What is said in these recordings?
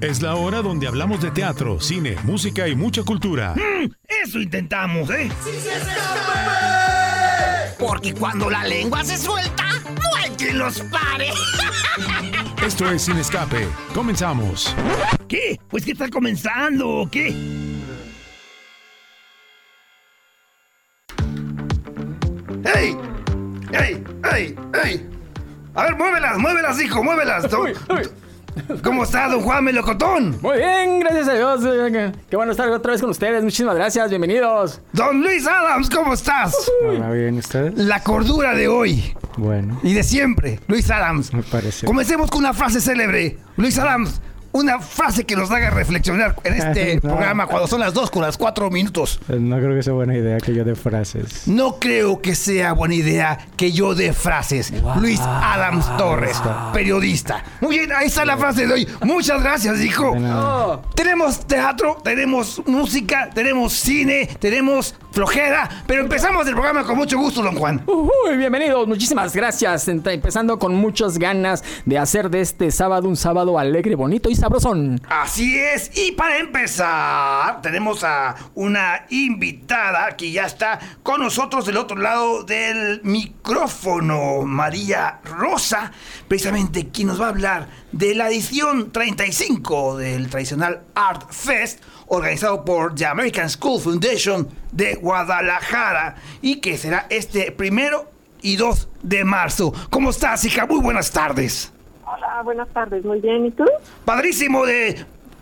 Es la hora donde hablamos de teatro, cine, música y mucha cultura. Mm, eso intentamos, ¿eh? ¡Sí se Porque cuando la lengua se suelta, no hay quien los pare. Esto es Sin Escape. Comenzamos. ¿Qué? Pues que está comenzando, ¿o qué? ¡Ey! ¡Ey! ¡Ey! ¡Ey! A ver, muévelas, muévelas, hijo, muévelas. ¿Cómo está, don Juan Melocotón? Muy bien, gracias a Dios. Qué bueno estar otra vez con ustedes. Muchísimas gracias, bienvenidos. Don Luis Adams, ¿cómo estás? Hola, bien, ¿ustedes? La cordura de hoy. Bueno. Y de siempre, Luis Adams. Me parece. Comencemos con una frase célebre. Luis Adams, una frase que nos haga reflexionar en este programa cuando son las 2 con las 4 minutos. Pues no creo que sea buena idea que yo dé frases. No creo que sea buena idea que yo dé frases. Luis Adams Torres, periodista. Muy bien, ahí está la frase de hoy. Muchas gracias, hijo. Tenemos teatro, tenemos música, tenemos cine, tenemos flojera, pero empezamos el programa con mucho gusto, don Juan. Uy, bienvenidos, muchísimas gracias. Empezando con muchas ganas de hacer de este sábado un sábado alegre, bonito y Así es, y para empezar, tenemos a una invitada que ya está con nosotros del otro lado del micrófono, María Rosa, precisamente quien nos va a hablar de la edición 35 del tradicional Art Fest organizado por The American School Foundation de Guadalajara y que será este primero y 2 de marzo. ¿Cómo estás, hija? Muy buenas tardes. Hola, buenas tardes. Muy bien. ¿Y tú? Padrísimo de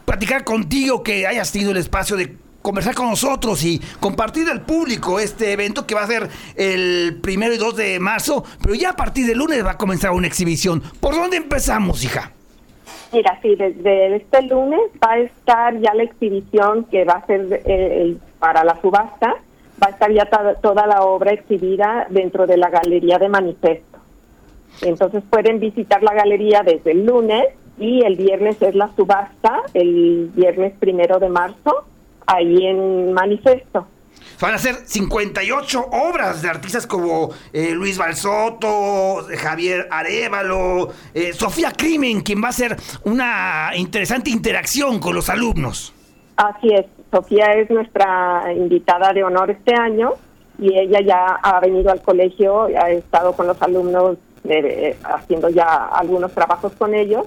platicar contigo, que hayas tenido el espacio de conversar con nosotros y compartir al público este evento que va a ser el primero y 2 de marzo, pero ya a partir del lunes va a comenzar una exhibición. ¿Por dónde empezamos, hija? Mira, sí, desde este lunes va a estar ya la exhibición que va a ser eh, para la subasta, va a estar ya toda la obra exhibida dentro de la Galería de Manifesto. Entonces pueden visitar la galería desde el lunes y el viernes es la subasta, el viernes primero de marzo, ahí en Manifesto. Van a ser 58 obras de artistas como eh, Luis Balsoto, Javier Arevalo, eh, Sofía Crimen, quien va a hacer una interesante interacción con los alumnos. Así es, Sofía es nuestra invitada de honor este año y ella ya ha venido al colegio, ha estado con los alumnos haciendo ya algunos trabajos con ellos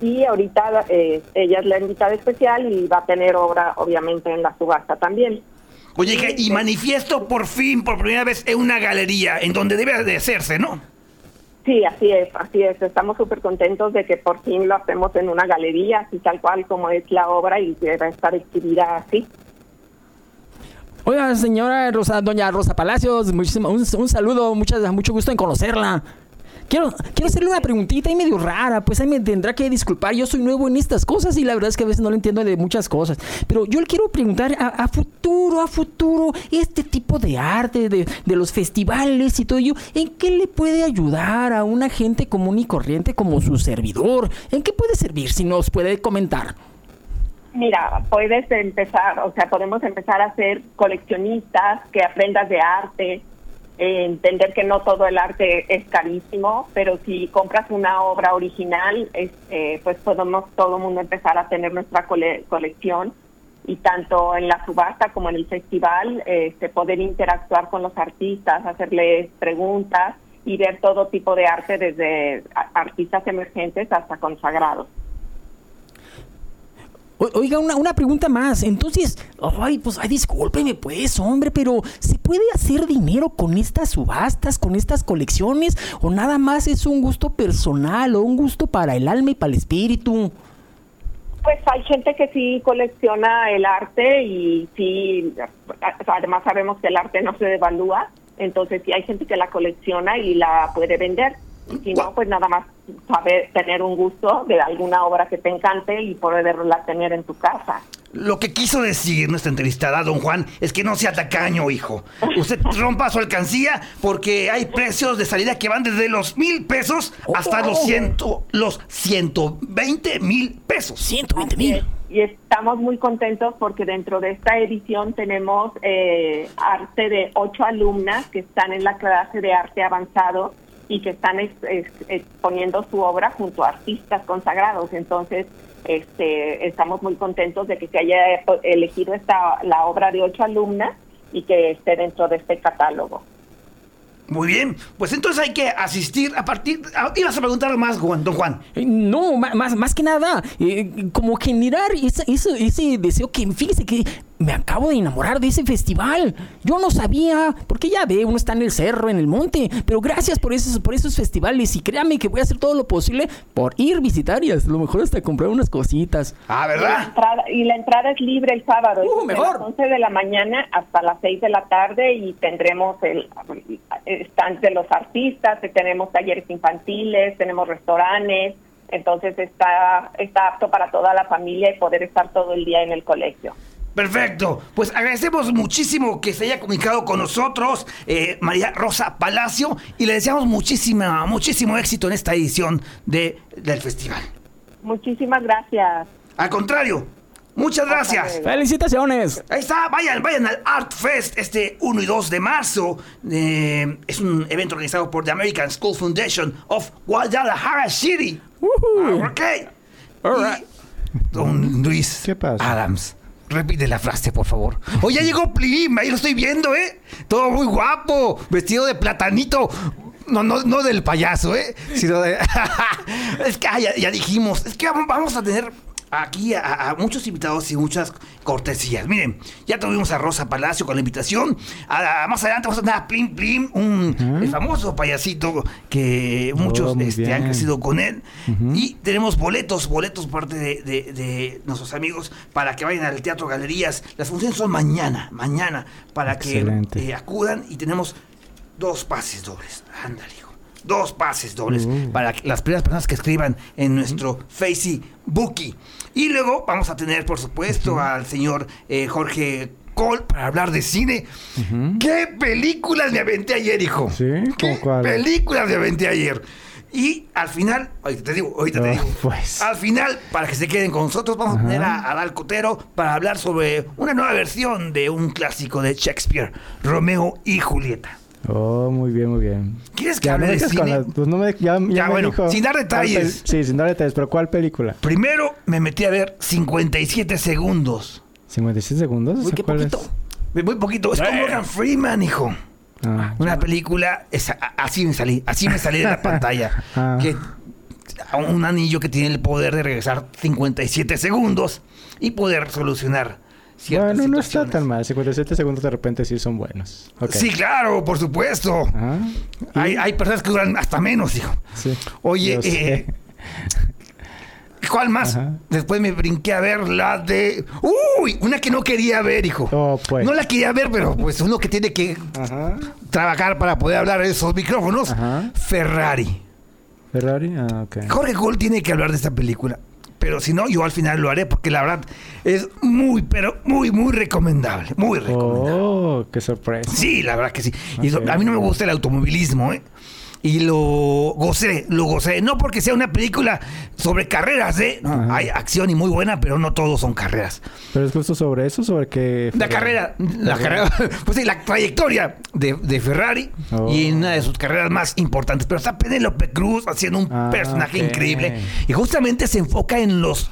y ahorita eh, ella es la invitada especial y va a tener obra obviamente en la subasta también. Oye, y manifiesto por fin, por primera vez, en una galería, en donde debe de hacerse, ¿no? Sí, así es, así es. Estamos súper contentos de que por fin lo hacemos en una galería, así tal cual como es la obra y que va a estar exhibida así. Oiga, señora Rosa, doña Rosa Palacios, muchísimo, un, un saludo, muchas, mucho gusto en conocerla. Quiero, quiero hacerle una preguntita y medio rara, pues ahí me tendrá que disculpar. Yo soy nuevo en estas cosas y la verdad es que a veces no lo entiendo de muchas cosas. Pero yo le quiero preguntar a, futuro, a futuro, este tipo de arte, de, de, los festivales y todo ello, ¿en qué le puede ayudar a una gente común y corriente como su servidor? ¿En qué puede servir? Si nos puede comentar. Mira, puedes empezar, o sea, podemos empezar a ser coleccionistas, que aprendas de arte, entender que no todo el arte es carísimo, pero si compras una obra original, este, pues podemos todo el mundo empezar a tener nuestra colección y tanto en la subasta como en el festival este, poder interactuar con los artistas, hacerles preguntas y ver todo tipo de arte desde artistas emergentes hasta consagrados. Oiga, una, una pregunta más. Entonces, ay, pues, ay, discúlpeme, pues, hombre, pero ¿se puede hacer dinero con estas subastas, con estas colecciones? ¿O nada más es un gusto personal o un gusto para el alma y para el espíritu? Pues hay gente que sí colecciona el arte y sí, además sabemos que el arte no se devalúa, entonces sí hay gente que la colecciona y la puede vender. Si no, pues nada más saber tener un gusto de alguna obra que te encante y poderla tener en tu casa. Lo que quiso decir nuestra entrevistada, don Juan, es que no sea tacaño, hijo. Usted rompa su alcancía porque hay precios de salida que van desde los mil pesos hasta los ciento, los 120 mil pesos. 120 mil. Y estamos muy contentos porque dentro de esta edición tenemos eh, arte de ocho alumnas que están en la clase de arte avanzado y que están ex- ex- exponiendo su obra junto a artistas consagrados. Entonces, este, estamos muy contentos de que se haya elegido esta la obra de ocho alumnas y que esté dentro de este catálogo. Muy bien, pues entonces hay que asistir a partir... ah, ibas a preguntar más, Juan, don Juan. Eh, No, más, más que nada, eh, como generar ese, ese, ese deseo que, fíjese que me acabo de enamorar de ese festival. Yo no sabía, porque ya ve, uno está en el cerro, en el monte, pero gracias por esos, por esos festivales y créame que voy a hacer todo lo posible por ir visitar y a lo mejor hasta comprar unas cositas. Ah, Y la, ¿verdad? entrada, y la entrada es libre el sábado, Uh, es de mejor. las 11 de la mañana hasta las 6 de la tarde y tendremos el stand de los artistas, tenemos talleres infantiles, tenemos restaurantes, entonces está, está apto para toda la familia y poder estar todo el día en el colegio. Perfecto. Pues agradecemos muchísimo que se haya comunicado con nosotros eh, María Rosa Palacio y le deseamos muchísima, muchísimo éxito en esta edición de, del festival. Muchísimas gracias. Al contrario, muchas gracias. ¡Felicitaciones! Ahí está, vayan, vayan al Art Fest este 1 y 2 de marzo. Eh, es un evento organizado por The American School Foundation of Guadalajara City. Ujú. Ok. All Y right. Don Luis ¿Qué pasa? Adams. Repite la frase, por favor. Oye, ya llegó Plim, ahí lo estoy viendo, ¿eh? Todo muy guapo, vestido de platanito. No, no, no del payaso, ¿eh? Sino de... es que ah, ya, dijimos, es que vamos a tener aquí a, a muchos invitados y muchas cortesías. Miren, ya tuvimos a Rosa Palacio con la invitación. A- a- más adelante vamos a tener a Plim Plim, un el famoso payasito que muchos Oh, muy este, han crecido con él. Y tenemos boletos, boletos por parte de, de- de nuestros amigos para que vayan al Teatro Galerías. Las funciones son mañana, mañana, para Excelente. que eh, acudan y tenemos dos pases dobles. Ándale, hijo. Dos pases dobles Uh. para que las primeras personas que escriban en nuestro Facebook. Y luego vamos a tener, por supuesto, al señor eh, Jorge Cole para hablar de cine. ¿Qué películas me aventé ayer, hijo? ¿Sí? ¿Qué ¿Cómo cuál? películas me aventé ayer? Y al final, ahorita te digo, ahorita te Oh, digo. pues. Al final, para que se queden con nosotros, vamos a tener a Adal Cotero para hablar sobre una nueva versión de un clásico de Shakespeare, Romeo y Julieta. Oh, muy bien, muy bien. ¿Quieres que Ya, hable no de cine? la- pues no me, ya, ya Ya, me bueno, dijo sin dar detalles. Sí, sin dar detalles, pero ¿cuál película? Primero me metí a ver 57 segundos. ¿57 segundos? Uy, ¿Esa qué cuál es? poquito. Muy poquito. Es con Morgan Freeman, hijo. Ah, Una película, así me salí, así me salí de la pantalla. Ah. Que un anillo que tiene el poder de regresar 57 segundos y poder solucionar bueno, no está tan mal. 57 segundos de repente sí son buenos. Sí, claro, por supuesto. Hay, hay personas que duran hasta menos, hijo. Sí. Oye, eh, ¿cuál más? Ajá. Después me brinqué a ver la de... ¡Uy! Una que no quería ver, hijo. Oh, pues. No la quería ver, pero pues uno que tiene que Ajá. trabajar para poder hablar de esos micrófonos. Ajá. Ferrari. Ferrari. Ah, ok. Jorge Cole tiene que hablar de esta película. Pero si no, yo al final lo haré porque la verdad es muy, pero muy, muy recomendable. Muy recomendable. Oh, qué sorpresa. Sí, la verdad que sí. Y eso- a mí no me gusta el automovilismo, ¿eh? Y lo gocé, lo gocé. No porque sea una película sobre carreras, ¿eh? Ajá. hay acción y muy buena, pero no todos son carreras. Pero es justo sobre eso, sobre que... La carrera, la carrera, pues sí, la trayectoria de, de Ferrari Oh. y una de sus carreras más importantes. Pero está Penélope Cruz haciendo un Ah, personaje increíble y justamente se enfoca en los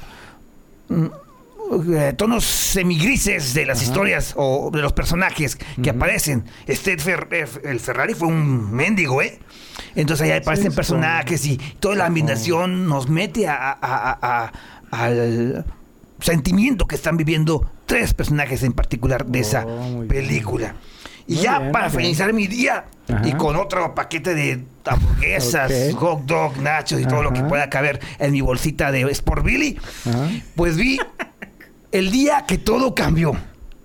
tonos semigrises de las historias o de los personajes que aparecen. Este Fer- eh, el Ferrari fue un mendigo, ¿eh? Entonces ahí aparecen supongo. personajes y toda la ambientación nos mete a- a- a- al sentimiento que están viviendo tres personajes en particular de esa Oh, bien. película. Y Muy ya bien, para bien. finalizar mi día Ajá. y con otro paquete de hamburguesas, Ok. hot dog, nachos y todo lo que Ajá. pueda caber en mi bolsita de Sport Billy, Ajá. pues vi el día que todo cambió.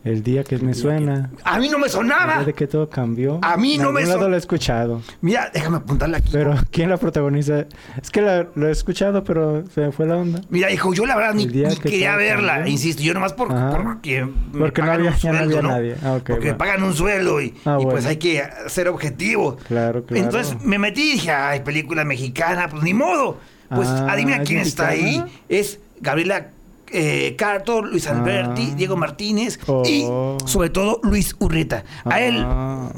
El día que me suena. A mí no me El sonaba. día de que todo cambió. A mí no En me algún lado lo he escuchado. Mira, déjame apuntarla aquí. Pero, ¿quién la protagoniza? Es que la- lo he escuchado, pero se me fue la onda. Mira, hijo, yo la verdad ni, El ni que quería verla, cambió. insisto, yo nomás por, porque me Porque no había- un no sueldo, había ¿no? nadie. Ah, porque me pagan un sueldo y, Ah, y pues bueno. hay que ser objetivo. Claro, claro. Entonces me metí y dije, ay, película mexicana, pues ni modo. Pues Ah, adivina ¿es quién está ahí. Es Gabriela eh, Carto, Luis Alberti, Ah. Diego Martínez Oh. y sobre todo Luis Urreta. A él Ah.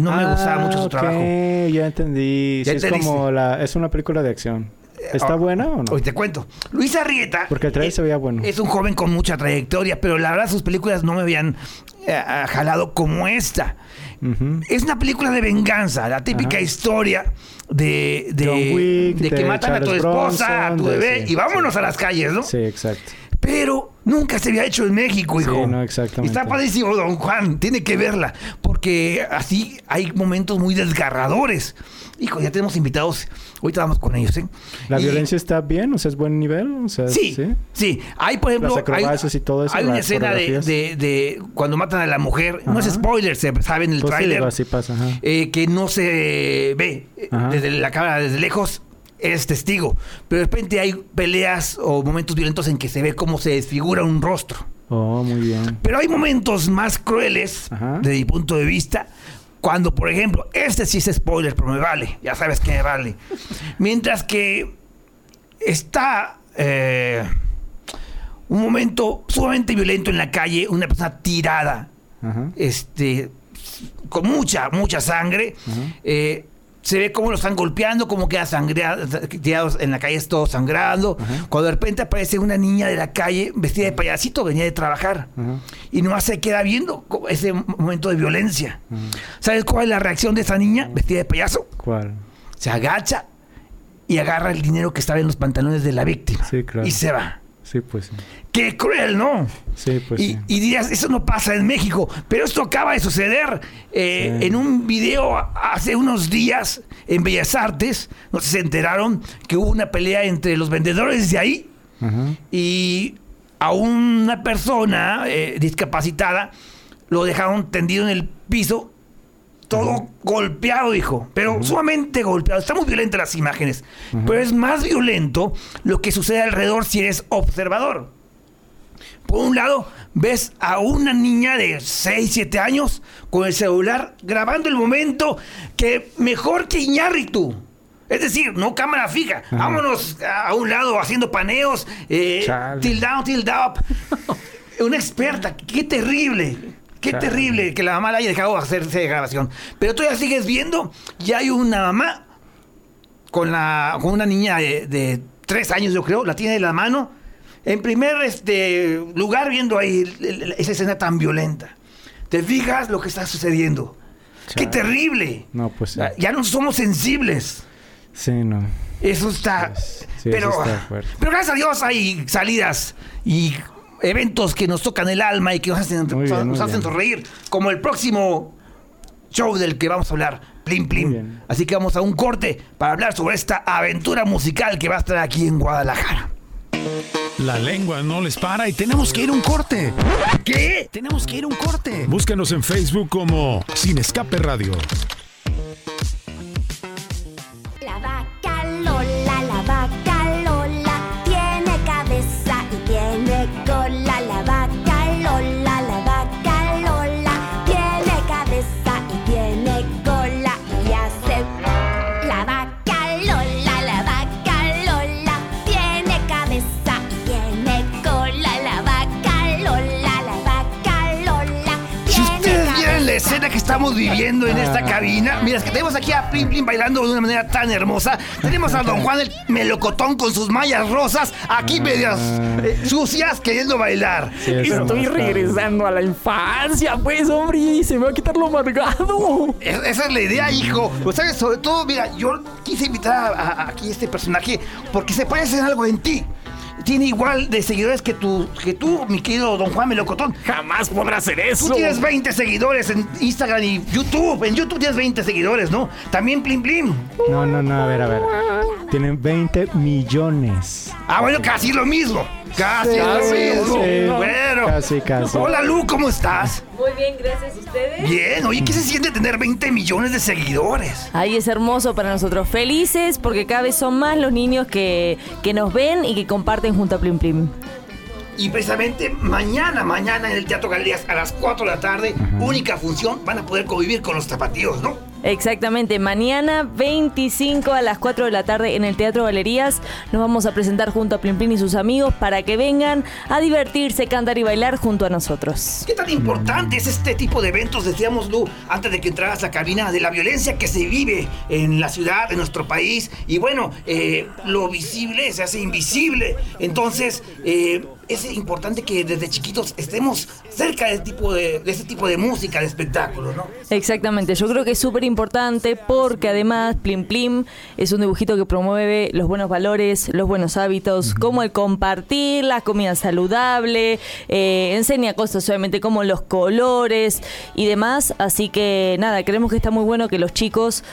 no me gustaba mucho su trabajo. Ya entendí. Ya Sí, es como la... Es una película de acción. ¿Está Ah, buena o no? Hoy te cuento. Luis Arrieta. Porque el trailer se veía bueno. Es un joven con mucha trayectoria, pero la verdad sus películas no me habían eh, ah, jalado como esta. Es una película de venganza, la típica historia de, de, Wick, de que de matan a tu esposa, a tu bebé sí, y vámonos sí. a las calles, ¿no? Sí, exacto. Pero nunca se había hecho en México, Sí, hijo. no, exactamente. Está padrísimo, don Juan. Tiene que verla. Porque así hay momentos muy desgarradores. Hijo, ya tenemos invitados. Ahorita vamos con ellos, ¿eh? ¿La Y- violencia está bien? O sea, ¿es buen nivel? O sea, Sí, sí, Hay, por ejemplo, Las hay, y todo eso, hay una escena de, de- de cuando matan a la mujer. No es spoiler, se sabe en el Pues sí, tráiler. ajá. eh, que no se ve eh, Ajá. desde la cámara, desde lejos. Es testigo. Pero de repente hay peleas o momentos violentos en que se ve cómo se desfigura un rostro. Oh, muy bien. Pero hay momentos más crueles, Ajá. desde mi punto de vista, cuando, por ejemplo, este sí es spoiler, pero me vale, ya sabes que me vale. Mientras que está eh, un momento sumamente violento en la calle, una persona tirada, Ajá. este, con mucha, mucha sangre. eh, se ve cómo lo están golpeando, cómo queda sangreado, tirados en la calle, todo sangrando. Cuando de repente aparece una niña de la calle vestida de payasito, venía de trabajar. Y nomás se queda viendo ese momento de violencia. ¿Sabes cuál es la reacción de esa niña vestida de payaso? ¿Cuál? Se agacha y agarra el dinero que estaba en los pantalones de la víctima. Sí, claro. Y se va. Sí, pues sí. ¡Qué cruel, ¿no? Sí, pues y, sí. y dirías, eso no pasa en México, pero esto acaba de suceder eh, Sí. en un video hace unos días en Bellas Artes. No sé si se enteraron que hubo una pelea entre los vendedores de ahí Ajá. y a una persona eh, discapacitada lo dejaron tendido en el piso, todo golpeado, hijo, pero sumamente golpeado. Está muy violenta las imágenes, pero es más violento lo que sucede alrededor si eres observador. Por un lado, ves a una niña de 6, 7 años con el celular grabando el momento que mejor que Iñárritu. Es decir, no cámara fija. Vámonos a un lado haciendo paneos, eh, tilt down, tilt up. Una experta. Qué terrible. Qué Chale. terrible que la mamá la haya dejado hacerse grabación. Pero tú ya sigues viendo, ya hay una mamá con, la, con una niña de, de tres años, yo creo, la tiene de la mano. En primer este, lugar, viendo ahí esa escena tan violenta. Te fijas lo que está sucediendo. ¡Qué Chale. terrible! No, pues sí. Ya no somos sensibles. Sí, no. Eso está. Pues, sí, pero, eso está pero gracias a Dios hay salidas y eventos que nos tocan el alma y que nos hacen, bien, nos hacen sonreír. Como el próximo show del que vamos a hablar, Plim Plim. Así que vamos a un corte para hablar sobre esta aventura musical que va a estar aquí en Guadalajara. La lengua no les para y tenemos que ir a un corte. ¿Qué? Tenemos que ir a un corte. Búscanos en Facebook como Sin Escape Radio. Escena que estamos viviendo en Ah. esta cabina, mira, es que tenemos aquí a Plim Plim bailando de una manera tan hermosa. Tenemos a Don Juan el melocotón con sus mallas rosas, aquí medias eh, sucias, queriendo bailar. Ah. Sí, Estoy regresando a la infancia, pues, hombre, y se me va a quitar lo amargado. Es- Esa es la idea, hijo. Pues sabes, sobre todo, mira, yo quise invitar a, a- aquí este personaje porque se parece en algo en ti. Tiene igual de seguidores que tú, que tú, mi querido Don Juan Melocotón. Jamás podrá hacer Tú eso. tienes 20 seguidores en Instagram y YouTube. En YouTube tienes 20 seguidores, ¿no? También Plim Plim. No, no, no, a ver, a ver. Tienen 20 millones. Ah, bueno, casi lo mismo. Casi lo Casi, sí. Bueno. Casi, casi. Hola, Lu, ¿cómo estás? Muy bien, gracias a ustedes. Bien. Oye, ¿qué se siente tener 20 millones de seguidores? Ay, es hermoso para nosotros. Felices porque cada vez son más los niños que, que nos ven y que comparten junto a Plim Plim. Y precisamente mañana, mañana en el Teatro Galerías a las 4 de la tarde, única función, van a poder convivir con los zapatillos, ¿no? Exactamente, mañana 25 a las 4 de la tarde en el Teatro Galerías nos vamos a presentar junto a Plin Plin y sus amigos para que vengan a divertirse, cantar y bailar junto a nosotros. ¿Qué tan importante es este tipo de eventos, decíamos Lu, antes de que entraras a la cabina, de la violencia que se vive en la ciudad, en nuestro país? Y bueno, eh, lo visible se hace invisible. Entonces, eh, es importante que desde chiquitos estemos cerca de, tipo de, de este tipo de música, de espectáculos, ¿no? Exactamente, yo creo que es súper importante porque además Plim Plim es un dibujito que promueve los buenos valores, los buenos hábitos, como el compartir, la comida saludable, eh, enseña cosas obviamente como los colores y demás, así que nada, creemos que está muy bueno que los chicos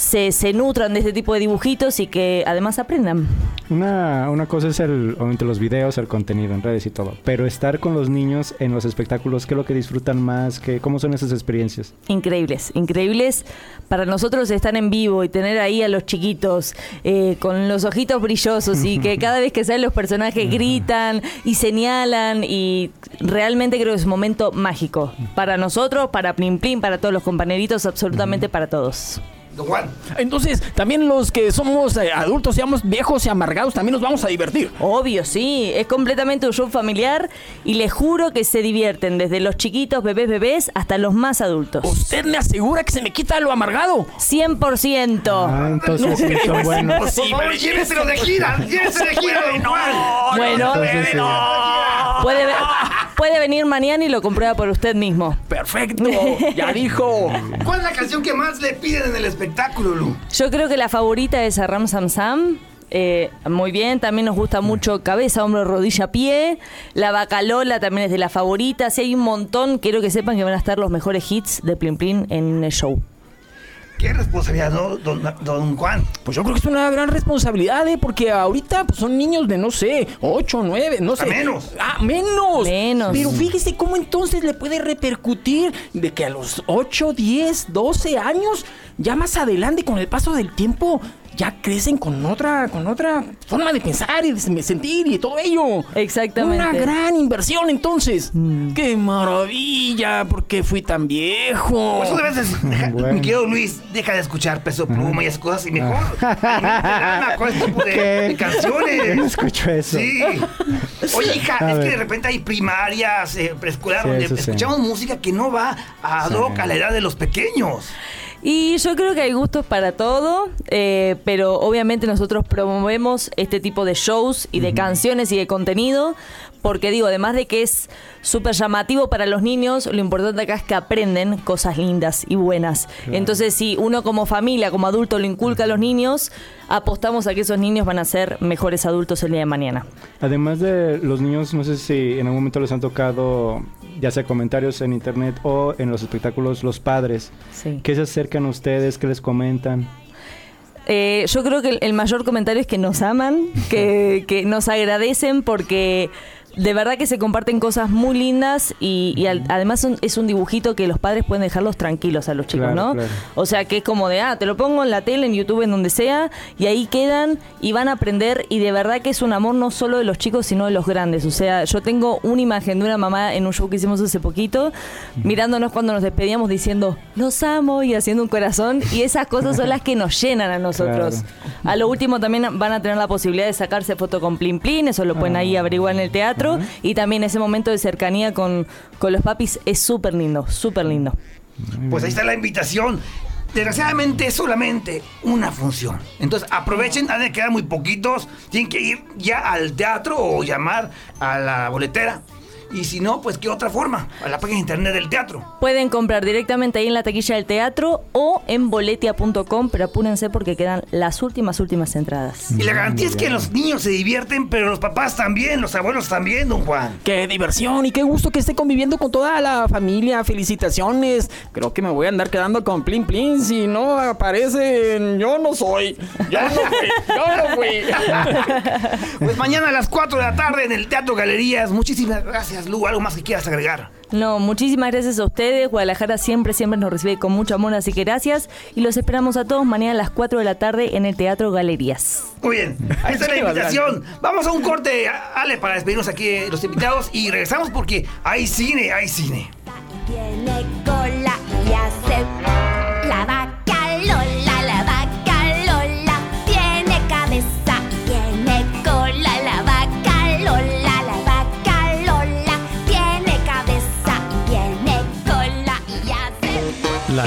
se, se nutran de este tipo de dibujitos y que además aprendan. Una, una cosa es el, obviamente los videos, el contenido en redes y todo, pero estar con los niños en los espectáculos, ¿qué es lo que disfrutan más? ¿Qué, ¿Cómo son esas experiencias? Increíbles, increíbles. Para nosotros estar en vivo y tener ahí a los chiquitos eh, con los ojitos brillosos y que cada vez que salen los personajes gritan y señalan y realmente creo que es un momento mágico. Para nosotros, para Plim Plim, para todos los compañeritos, absolutamente para todos. Don Juan. Entonces, también los que somos eh, adultos, seamos viejos y amargados, también nos vamos a divertir. Obvio, sí, es completamente un show familiar y les juro que se divierten desde los chiquitos, bebés, bebés, hasta los más adultos. ¿Usted me asegura que se me quita lo amargado? 100%. Ah, entonces sí, son buenos. Por favor, lléveselo de gira, lléveselo de gira, don Juan. Bueno, Entonces puede venir mañana y lo comprueba por usted mismo. Perfecto, ya dijo. ¿Cuál es la canción que más le piden en el espectáculo, Lu? Yo creo que la favorita es a Ram Sam Sam. Eh, muy bien, también nos gusta mucho cabeza, hombro, rodilla, pie. La Bacalola también es de las favoritas. Y hay un montón, quiero que sepan que van a estar los mejores hits de Plin Plin en el show. Qué responsabilidad, ¿no, don, don Juan? Pues yo creo que es una gran responsabilidad, ¿eh? Porque ahorita pues, son niños de, no sé, 8, 9, no sé. menos. Ah, menos. Menos. Pero fíjese cómo entonces le puede repercutir de que a los 8, 10, 12 años, ya más adelante, con el paso del tiempo, ya crecen con otra, con otra forma de pensar y de sentir y todo ello. Exactamente. Una gran inversión entonces. ¡Qué maravilla! ¿Por qué fui tan viejo? Por eso debes de- deja- Bueno. Mi querido Luis, deja de escuchar Peso Pluma y esas cosas y mejor. alimenta con este tipo de, ¿Qué? de No canciones. escucho eso. Sí. Oye, hija, A es que de repente hay primarias, eh, preescolar, Sí, donde sí. escuchamos música que no va a Sí. hoc a la edad de los pequeños. Y yo creo que hay gustos para todo, eh, pero obviamente nosotros promovemos este tipo de shows y de canciones y de contenido, porque digo, además de que es súper llamativo para los niños, lo importante acá es que aprenden cosas lindas y buenas. Entonces, si uno como familia, como adulto, lo inculca a los niños, apostamos a que esos niños van a ser mejores adultos el día de mañana. Además de los niños, no sé si en algún momento les han tocado, ya sea comentarios en internet o en los espectáculos, los padres. Sí. ¿Qué se acercan a ustedes? ¿Qué les comentan? Eh, yo creo que el, el mayor comentario es que nos aman, que, que nos agradecen porque de verdad que se comparten cosas muy lindas y, y al- además es un dibujito que los padres pueden dejarlos tranquilos a los chicos, Claro, ¿no? claro. O sea que es como de, ah, te lo pongo en la tele, en YouTube, en donde sea, y ahí quedan y van a aprender y de verdad que es un amor no solo de los chicos, sino de los grandes. O sea, yo tengo una imagen de una mamá en un show que hicimos hace poquito, mirándonos cuando nos despedíamos diciendo, los amo y haciendo un corazón, y esas cosas son las que nos llenan a nosotros. A lo último también van a tener la posibilidad de sacarse foto con Plin Plin, eso lo pueden ahí averiguar en el teatro, y también ese momento de cercanía con, con los papis es súper lindo, súper lindo. Pues ahí está la invitación. Desgraciadamente es solamente una función. Entonces aprovechen, han de quedar muy poquitos. Tienen que ir ya al teatro o llamar a la boletera. Y si no, pues qué otra forma, a la página de internet del teatro. Pueden comprar directamente ahí en la taquilla del teatro o en boletia.com, pero apúrense porque quedan las últimas, últimas entradas. Y la garantía es que los niños se divierten, pero los papás también, los abuelos también, don Juan. Qué diversión y qué gusto que esté conviviendo con toda la familia. Felicitaciones. Creo que me voy a andar quedando con Plin Plin. Si no aparecen, yo no soy. Yo no fui. Yo no fui. Pues mañana a las 4 de la tarde en el Teatro Galerías. Muchísimas gracias, Lu. ¿Algo más que quieras agregar? No, muchísimas gracias a ustedes. Guadalajara siempre, siempre nos recibe con mucho amor, así que gracias. Y los esperamos a todos mañana a las 4 de la tarde en el Teatro Galerías. Muy bien, ahí está la invitación. Vamos a un corte, Ale, para despedirnos aquí de los invitados y regresamos porque hay cine, hay cine. Tiene cola y hace la vaca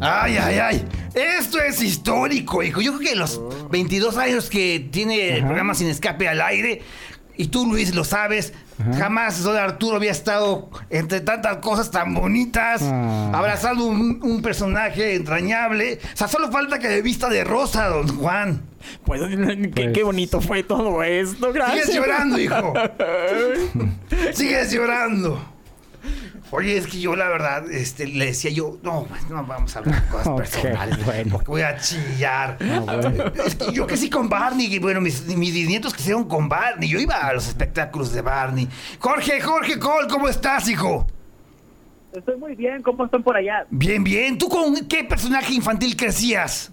Ay, ay, ay. Esto es histórico, hijo. Yo creo que los 22 años que tiene el programa Sin Escape al aire, y tú, Luis, lo sabes, jamás don Arturo había estado entre tantas cosas tan bonitas, Ah. abrazando un, un personaje entrañable. O sea, solo falta que de vista de rosa, don Juan. Pues, qué, qué bonito fue todo esto, gracias. Sigues llorando, hijo. Sigues llorando. Oye, es que yo la verdad, este, le decía yo, no, pues, no vamos a hablar de cosas personales, bueno. porque voy a chillar. bueno. Es que yo crecí con Barney, y bueno, mis, mis nietos crecieron con Barney, yo iba a los espectáculos de Barney. Jorge, Jorge Cole, ¿cómo estás, hijo? Estoy muy bien, ¿cómo están por allá? Bien, bien. ¿Tú con qué personaje infantil crecías?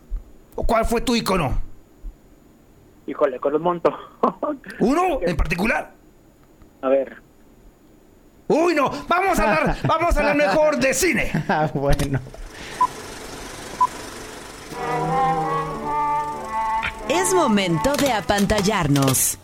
¿O cuál fue tu icono? Híjole, con un montón. ¿Uno en particular? A ver, Uy, no, vamos a hablar, vamos a hablar mejor de cine. Ah, bueno. Es momento de apantallarnos.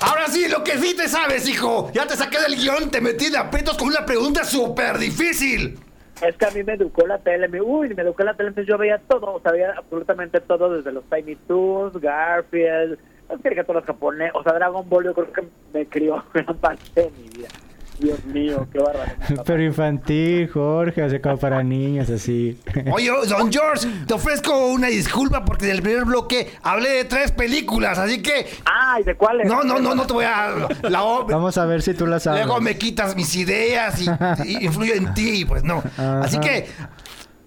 Ahora sí, lo que sí te sabes, hijo. Ya te saqué del guion, te metí de aprietos con una pregunta súper difícil. es que a mí me educó la tele, me, uy, me educó la tele, entonces yo veía todo, sabía absolutamente todo, desde los Tiny Toons, Garfield, las caricaturas japonesas, o sea, Dragon Ball yo creo que me crió gran parte de mi vida. Dios mío, qué bárbaro. Pero infantil, Jorge, o sea, como para niños, así. Oye, don George, te ofrezco una disculpa porque en el primer bloque hablé de tres películas, así que... Ay, ¿de cuáles? No, no, no, no te voy a... La, o- Vamos a ver si tú la sabes. luego me quitas mis ideas y, y influyo en ti, pues no. Así que...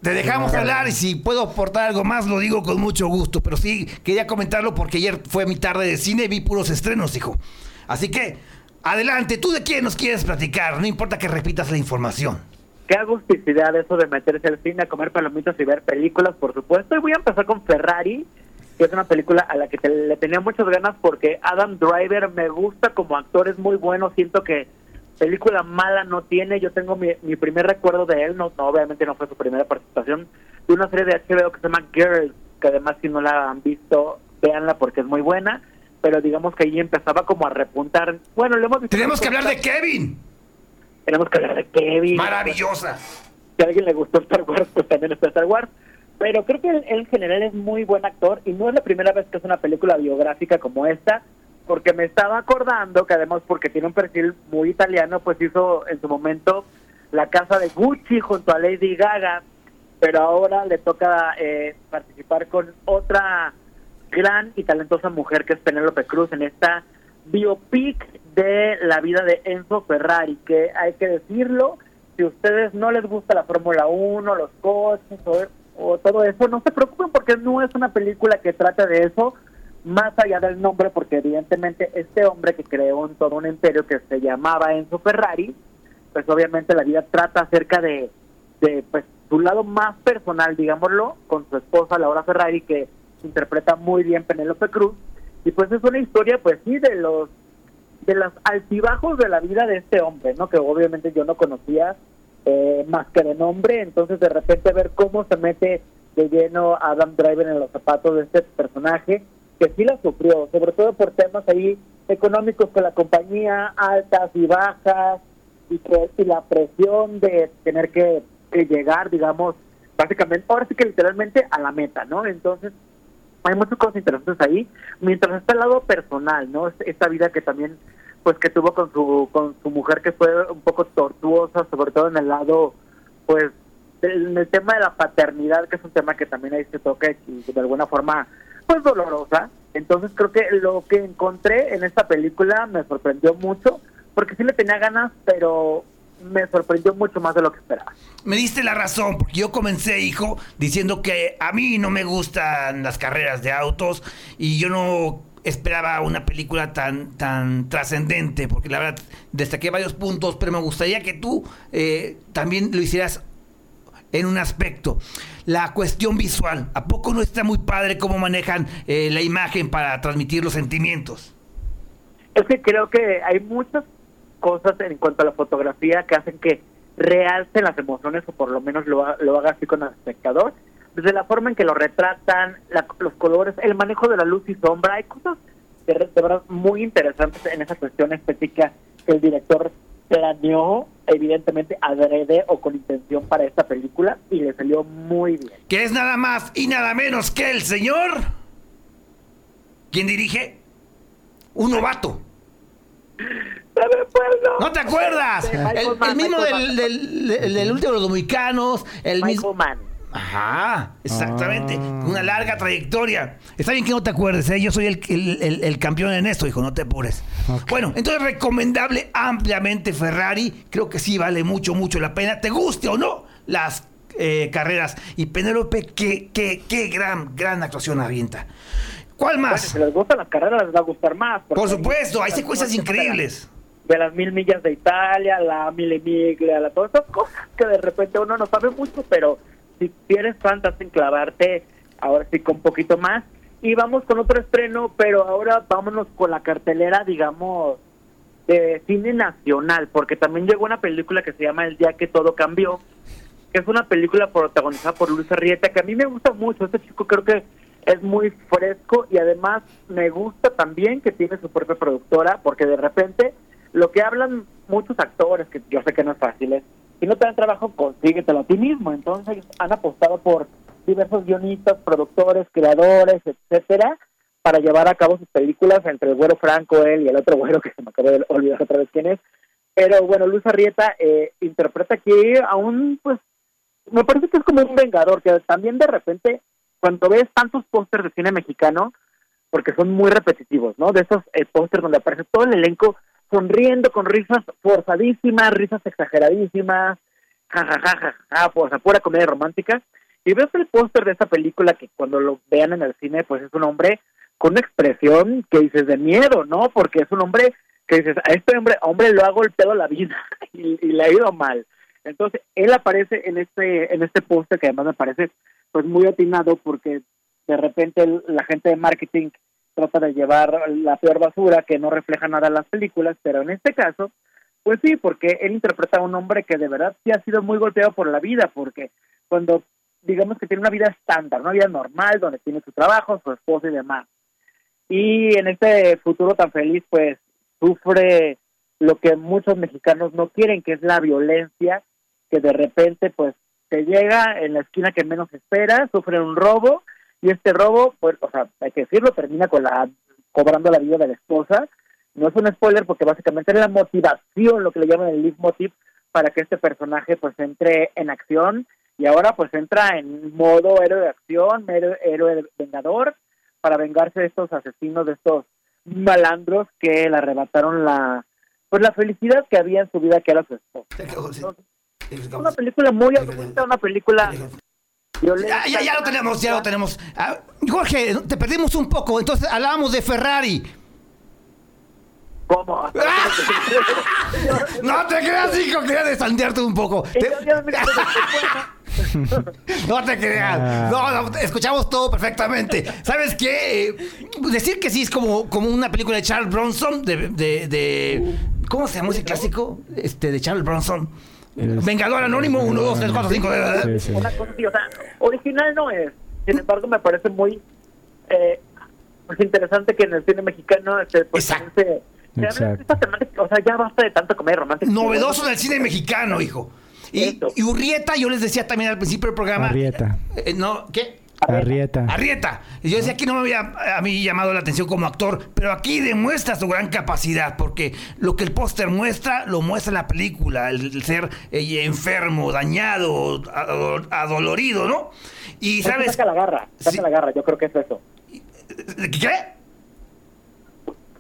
Te dejamos hablar y si puedo aportar algo más lo digo con mucho gusto, pero sí quería comentarlo porque ayer fue mi tarde de cine y vi puros estrenos, hijo. Así que, adelante, ¿tú de quién nos quieres platicar? No importa que repitas la información. Qué agusticidad eso de meterse al cine a comer palomitas y ver películas, por supuesto. Y voy a empezar con Ferrari, que es una película a la que te- le tenía muchas ganas porque Adam Driver me gusta como actor, es muy bueno. Siento que película mala no tiene. Yo tengo mi, mi primer recuerdo de él, no, no, obviamente no fue su primera participación, de una serie de HBO que se llama Girls, que además si no la han visto, véanla porque es muy buena. Pero digamos que ahí empezaba como a repuntar. Bueno, le hemos visto Tenemos que hablar de Kevin. Tenemos que hablar de Kevin. Maravillosa. Si a alguien le gustó Star Wars, pues también está Star Wars. Pero creo que él, él en general es muy buen actor y no es la primera vez que es una película biográfica como esta, porque me estaba acordando que además porque tiene un perfil muy italiano, pues hizo en su momento la casa de Gucci junto a Lady Gaga, pero ahora le toca eh, participar con otra gran y talentosa mujer que es Penélope Cruz en esta biopic de la vida de Enzo Ferrari, que hay que decirlo, si a ustedes no les gusta la Fórmula 1, los coches o, o todo eso, no se preocupen porque no es una película que trata de eso, más allá del nombre, porque evidentemente este hombre que creó un, todo un imperio que se llamaba Enzo Ferrari, pues obviamente la vida trata acerca de, de pues su lado más personal, digámoslo, con su esposa Laura Ferrari, que interpreta muy bien Penélope Cruz, y pues es una historia, pues sí, de los de los altibajos de la vida de este hombre, ¿no? Que obviamente yo no conocía eh, más que de nombre, entonces de repente ver cómo se mete de lleno Adam Driver en los zapatos de este personaje, que sí la sufrió, sobre todo por temas ahí económicos con la compañía, altas y bajas, y que y la presión de tener que, llegar, digamos, básicamente, ahora sí que literalmente a la meta, ¿no? Entonces, hay muchas cosas interesantes ahí, mientras está el lado personal, ¿no? Es- Esta vida que también, pues que tuvo con su, con su mujer que fue un poco tortuosa, sobre todo en el lado, pues, en el tema de la paternidad, que es un tema que también ahí se toca y de alguna forma, pues dolorosa. Entonces creo que lo que encontré en esta película me sorprendió mucho, porque sí le tenía ganas, pero me sorprendió mucho más de lo que esperaba. Me diste la razón, porque yo comencé, hijo, diciendo que a mí no me gustan las carreras de autos y yo no esperaba una película tan, tan trascendente, porque la verdad destaqué varios puntos, pero me gustaría que tú eh, también lo hicieras en un aspecto. La cuestión visual. ¿A poco no está muy padre cómo manejan eh, la imagen para transmitir los sentimientos? Es que creo que hay muchas cosas en cuanto a la fotografía que hacen que realcen las emociones o por lo menos lo, lo haga así con el espectador. Desde la forma en que lo retratan, la- los colores, el manejo de la luz y sombra, hay cosas de, de verdad muy interesantes en esa cuestión estética que el director planeó evidentemente adrede o con intención para esta película y le salió muy bien. Que es nada más y nada menos que el señor. ¿Quién dirige? Un novato. ¿No te acuerdas? El, Mann, el mismo del, del, del- del último de los dominicanos. El mismo. Mann. Ajá, exactamente. Ah. Una larga trayectoria. Está bien que no te acuerdes, ¿eh? yo soy el, el- el- el campeón en esto, hijo, no te apures. Bueno, entonces recomendable ampliamente Ferrari. Creo que sí vale mucho, mucho la pena. ¿Te guste o no las eh, carreras? Y Penélope, qué, qué, qué gran, gran actuación avienta. ¿Cuál Bueno, más? si les gustan las carreras les va a gustar más. Por supuesto, hay secuencias increíbles. de las mil millas de Italia, la mil miglia, la, todas esas cosas que de repente uno no sabe mucho, pero si eres fan te hacen clavarte ahora sí con un poquito más. Y vamos con otro estreno, pero ahora vámonos con la cartelera, digamos, de cine nacional, porque también llegó una película que se llama El día que todo cambió, que es una película protagonizada por Luis Arrieta, que a mí me gusta mucho, este chico creo que es muy fresco y además me gusta también que tiene su propia productora, porque de repente lo que hablan muchos actores, que yo sé que no es fácil, es, si no te dan trabajo, consíguetelo a ti mismo, entonces han apostado por diversos guionistas, productores, creadores, etcétera, para llevar a cabo sus películas entre el güero Franco, él y el otro güero que se me acabó de olvidar otra vez quién es, pero bueno, Luis Arrieta eh, interpreta aquí a un, pues, me parece que es como un vengador, que también de repente, cuando ves tantos pósters de cine mexicano, porque son muy repetitivos, ¿no? De esos eh, pósters donde aparece todo el elenco sonriendo con risas forzadísimas, risas exageradísimas, jajajaja, o sea, pura comedia romántica. Y ves el póster de esa película que cuando lo vean en el cine, pues es un hombre con una expresión que dices de miedo, ¿no? Porque es un hombre que dices, a este hombre, hombre lo ha golpeado la vida y, y le ha ido mal. Entonces, él aparece en este en este póster que además me parece pues muy atinado porque de repente la gente de marketing trata de llevar la peor basura que no refleja nada en las películas, pero en este caso, pues sí, porque él interpreta a un hombre que de verdad sí ha sido muy golpeado por la vida, porque cuando digamos que tiene una vida estándar, una vida normal, donde tiene su trabajo, su esposa y demás, y en este futuro tan feliz, pues sufre lo que muchos mexicanos no quieren, que es la violencia, que de repente pues te llega en la esquina que menos espera, sufre un robo y este robo, pues, o sea, hay que decirlo, termina con la cobrando la vida de la esposa. No es un spoiler porque básicamente es la motivación, lo que le llaman el leitmotiv, para que este personaje pues entre en acción y ahora pues entra en modo héroe de acción, héroe, héroe vengador, para vengarse de estos asesinos, de estos malandros que le arrebataron la pues la felicidad que había en su vida que era su esposa. Es una película muy adulta, una película violenta. Ya, ya, ya lo tenemos, ya lo tenemos. Ah, Jorge, te perdimos un poco, entonces hablábamos de Ferrari. ¿Cómo? No te creas, hijo, quería desandearte un poco. No te creas. No, no, escuchamos todo perfectamente. ¿Sabes qué? Eh, decir que sí es como, como una película de Charles Bronson, de, de, de- ¿Cómo se llama ese clásico? Este, de Charles Bronson. Vengador Anónimo, 1, 2, 3, 4, 5. Sí, sí. Una cosa así, o sea, original no es. Sin embargo, me parece muy eh, pues interesante que en el cine mexicano se pues, Exacto. se- Exacto. temática, o sea, ya basta de tanta comedia romántica. Novedoso del cine mexicano, hijo. Y, y Urrieta, yo les decía también al principio del programa. Arrieta. eh, no, ¿qué? Arrieta. Arrieta. Y Yo decía que no me había a mí llamado la atención como actor, pero aquí demuestra su gran capacidad, porque lo que el póster muestra, lo muestra la película, el, el ser eh, enfermo, dañado, adol- adolorido, ¿no? Y Es sabes... Saca la garra, saca Sí. la garra, yo creo que es eso. ¿Qué?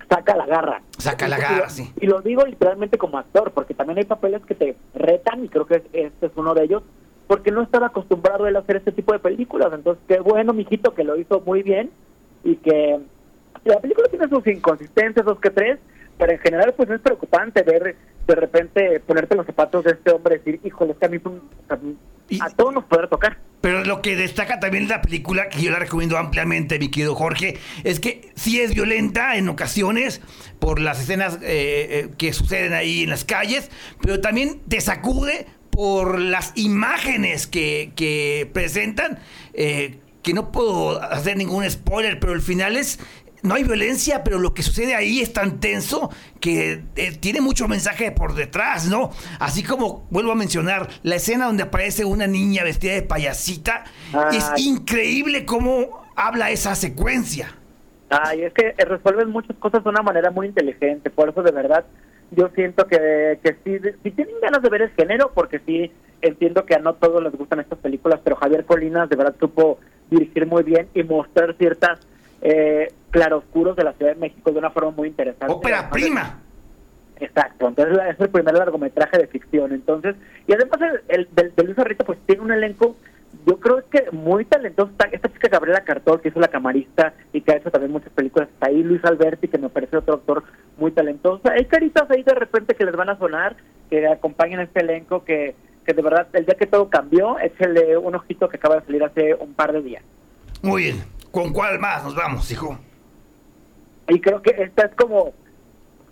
Saca la garra. Saca la garra, y- sí. Y lo digo literalmente como actor, porque también hay papeles que te retan, y creo que este es uno de ellos, porque no estaba acostumbrado él a hacer este tipo de películas. Entonces, qué bueno, mijito, que lo hizo muy bien y que la película tiene sus inconsistencias, dos que tres, pero en general pues es preocupante ver de repente ponerte los zapatos de este hombre y decir, híjole, es que a mí pues, a, mí- a todos nos puede tocar. Pero lo que destaca también la película, que yo la recomiendo ampliamente, mi querido Jorge, es que sí es violenta en ocasiones por las escenas eh, eh, que suceden ahí en las calles, pero también te sacude por las imágenes que, que presentan, eh, que no puedo hacer ningún spoiler, pero el final es... No hay violencia, pero lo que sucede ahí es tan tenso que eh, tiene mucho mensaje por detrás, ¿no? Así como vuelvo a mencionar la escena donde aparece una niña vestida de payasita, es Ay. increíble cómo habla esa secuencia. Ay, es que eh, resuelven muchas cosas de una manera muy inteligente, por eso de verdad yo siento que, que sí, sí tienen ganas de ver el género, porque sí entiendo que a no todos les gustan estas películas, pero Javier Colinas de verdad supo dirigir muy bien y mostrar ciertas eh, claroscuros de la Ciudad de México de una forma muy interesante. Ópera prima. Exacto, entonces es el primer largometraje de ficción, entonces, y además el, el del de Luis Arrieta pues tiene un elenco, yo creo que muy talentoso, Está esta chica Gabriela Cartol, que hizo la camarista y que ha hecho también muchas películas, está ahí Luis Alberti, que me parece otro actor muy talentoso, hay caritas ahí de repente que les van a sonar, que acompañan a este elenco, que, que de verdad, el día que todo cambió, échale un ojito que acaba de salir hace un par de días. Muy bien. ¿Con cuál más nos vamos, hijo? Y creo que esta es como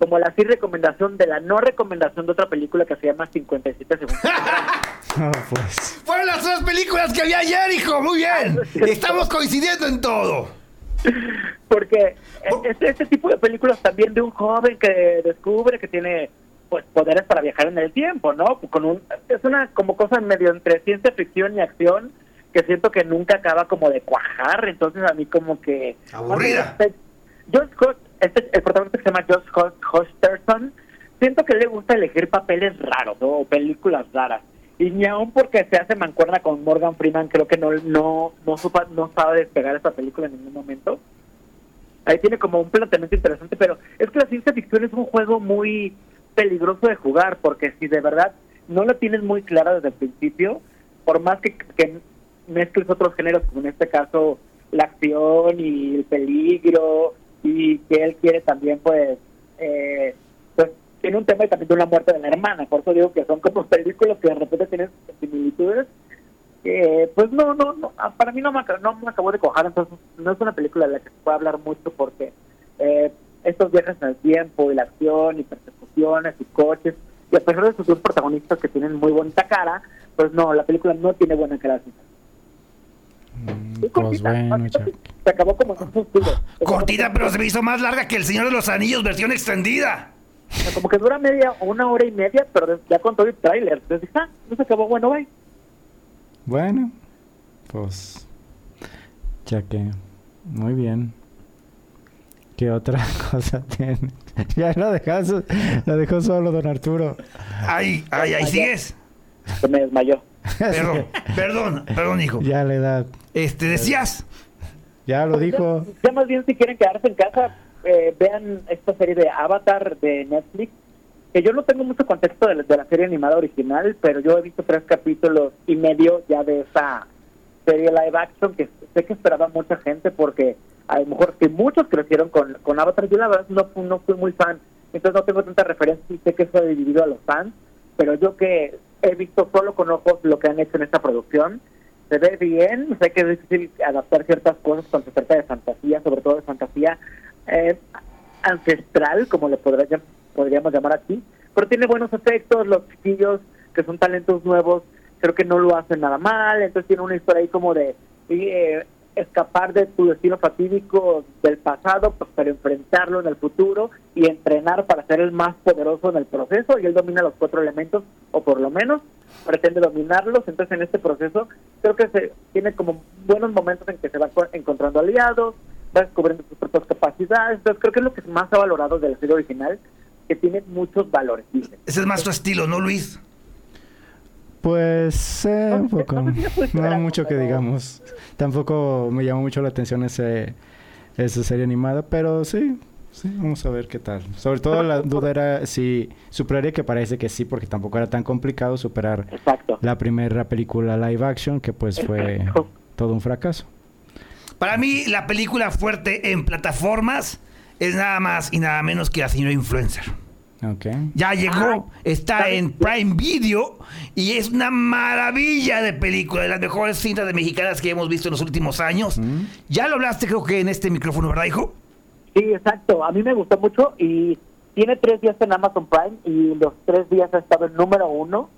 como la sí recomendación de la no recomendación de otra película que se llama 57 segundos. No, pues. Fueron las dos películas que vi ayer, hijo. Muy bien. Estamos coincidiendo en todo. Porque este, este tipo de películas también de un joven que descubre que tiene pues poderes para viajar en el tiempo, ¿no? Con un es una como cosa medio entre ciencia ficción y acción que siento que nunca acaba como de cuajar, entonces a mí como que Aburrida. Josh Hos- este, el protagonista se llama Josh Hos- Hosterson, siento que le gusta elegir papeles raros o películas raras. Y ni aún porque se hace mancuerna con Morgan Freeman, creo que no no no, supa, no sabe despegar esta película en ningún momento. Ahí tiene como un planteamiento interesante, pero es que la ciencia ficción es un juego muy peligroso de jugar, porque si de verdad no la tienes muy clara desde el principio, por más que mezcles otros géneros, como en este caso la acción y el peligro, y que él quiere también, pues, eh, pues tiene un tema también de una muerte de la hermana, por eso digo que son como películas que de repente tienen similitudes, eh, pues no, no, no, ah, para mí no me, no me acabó de cojar, entonces no es una película de la que se puede hablar mucho porque eh, estos viajes en el tiempo y la acción y persecuciones y coches, y a pesar de sus dos protagonistas que tienen muy bonita cara, pues no, la película no tiene buena cara. Pues bueno, Chuck. Se acabó como en un suspiro. Cortita, pero se me hizo más larga que El Señor de los Anillos, versión extendida. O sea, como que dura media o una hora y media, pero ya con todo el tráiler. Entonces ah, no se acabó, bueno, bye. Bueno, pues. Ya que. Muy bien. ¿Qué otra cosa tiene? ya lo dejó, lo dejó solo, don Arturo. Ay, ay, ahí sigues. Se me desmayó. Perdón, perdón, perdón, hijo. Ya la edad. Este, decías. Ya lo dijo. Ya más bien si quieren quedarse en casa, eh, vean esta serie de Avatar de Netflix, que yo no tengo mucho contexto de la, de la serie animada original, pero yo he visto tres capítulos y medio ya de esa serie live action que sé que esperaba mucha gente porque a lo mejor que muchos crecieron con, con Avatar, yo la verdad no, no fui muy fan, entonces no tengo tanta referencia y sé que eso ha dividido a los fans, pero yo que he visto solo con ojos lo que han hecho en esta producción, se ve bien, sé que es difícil adaptar ciertas cosas cuando se trata de fantasía, sobre todo de fantasía eh, ancestral, como le podrá llam- podríamos llamar aquí, pero tiene buenos efectos, los chiquillos que son talentos nuevos, creo que no lo hacen nada mal, entonces tiene una historia ahí como de eh, escapar de tu destino fatídico del pasado, pues, para enfrentarlo en el futuro y entrenar para ser el más poderoso en el proceso, y él domina los cuatro elementos, o por lo menos pretende dominarlos, entonces en este proceso creo que se tiene como buenos momentos en que se va co- encontrando aliados, va descubriendo sus propias capacidades, entonces creo que es lo que más ha valorado de la serie original, que tiene muchos valores. Ese es más tu estilo, ¿no, Luis? Pues eh, un poco. no algo, mucho que digamos. Tampoco me llamó mucho la atención ese, esa serie animada, pero sí, sí, vamos a ver qué tal. Sobre todo la duda era si superaría, que parece que sí, porque tampoco era tan complicado superar Exacto. la primera película live action, que pues fue todo un fracaso. Para mí, la película fuerte en plataformas es nada más y nada menos que la señora influencer. Ya llegó, está en Prime Video y es una maravilla de película, de las mejores cintas de mexicanas que hemos visto en los últimos años. Ya lo hablaste creo que en este micrófono, ¿verdad, hijo? Sí, exacto. A mí me gustó mucho y tiene tres días en Amazon Prime y los tres días ha estado en número uno.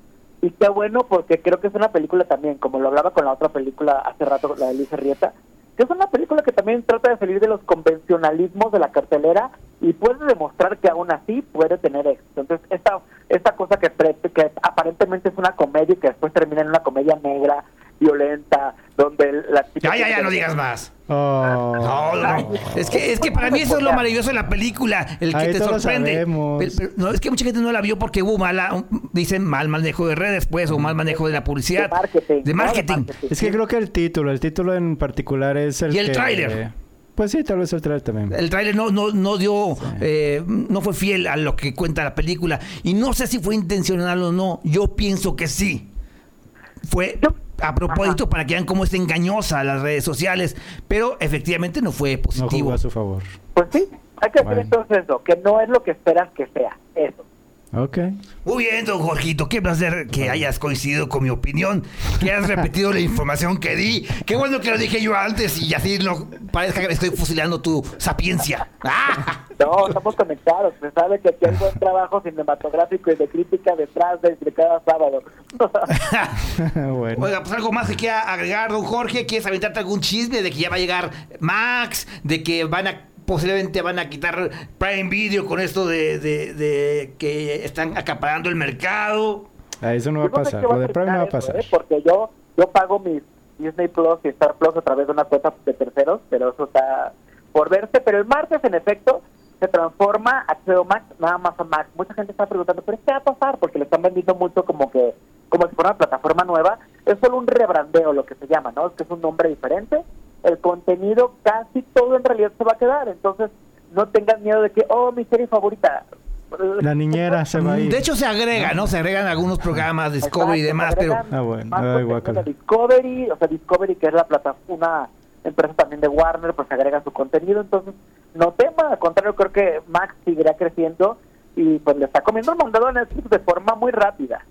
Y qué bueno porque creo que es una película también, como lo hablaba con la otra película hace rato, la de Luis Rieta, que es una película que también trata de salir de los convencionalismos de la cartelera y puede demostrar que aún así puede tener éxito. Entonces, esta, esta cosa que, que aparentemente es una comedia y que después termina en una comedia negra, violenta, donde la chica... Ya, ya, ya, no digas más. Oh. No, no. Es que, es que para mí eso es lo maravilloso de la película, el que Ahí te sorprende. Pero- pero no, es que mucha gente no la vio porque hubo mala, dicen mal manejo de redes, pues, o mal manejo de la publicidad. De marketing, De ¿no? De marketing. Es que creo que el título, el título en particular es el Y el que- tráiler. Pues sí, tal vez el tráiler también. El tráiler no, no, no dio, eh, no fue fiel a lo que cuenta la película. Y no sé si fue intencional o no. Yo pienso que sí. Fue Yo- a propósito para que vean cómo es engañosa las redes sociales. Pero efectivamente no fue No positivo. jugó a su favor. Pues sí, hay que hacer entonces eso, que no es lo que esperas que sea, eso. Ok. Muy bien, don Jorgito, qué placer que hayas coincidido con mi opinión, que has repetido la información que di. Qué bueno que lo dije yo antes y así no parezca que me estoy fusilando tu sapiencia. ¡Ah! No, estamos conectados. Se sabe que aquí hay buen trabajo cinematográfico y de crítica detrás de, de cada sábado. bueno. Oiga, pues algo más que quiera agregar, don Jorge. ¿Quieres aventarte algún chisme de que ya va a llegar Max? De que van a posiblemente van a quitar Prime Video con esto de, de- de que están acaparando el mercado. Ah, eso no va a Yo no sé pasar. Lo de Prime no va a eso, pasar. ¿eh? Porque yo, yo pago mis Disney Plus y Star Plus a través de una cuenta de terceros, pero eso está por verse. Pero el martes, en efecto, se transforma HBO Max nada más a Max. Mucha gente está preguntando, ¿pero qué va a pasar? Porque le están vendiendo mucho como que como si fuera una plataforma nueva. Es solo un rebrandeo lo que se llama, ¿no? Es que es un nombre diferente. El contenido casi todo en realidad se va a quedar. Entonces, no tengan miedo de que, oh, mi serie favorita. La niñera se va a ir. De hecho, se agrega, ¿no? Se agregan algunos programas, Discovery y demás, pero... Ah, bueno. más Ay, de Discovery, o sea, Discovery, que es la plataforma, una empresa también de Warner, pues agrega su contenido. Entonces, no tema, al contrario, creo que Max seguirá creciendo y pues le está comiendo el mandado a Netflix de forma muy rápida.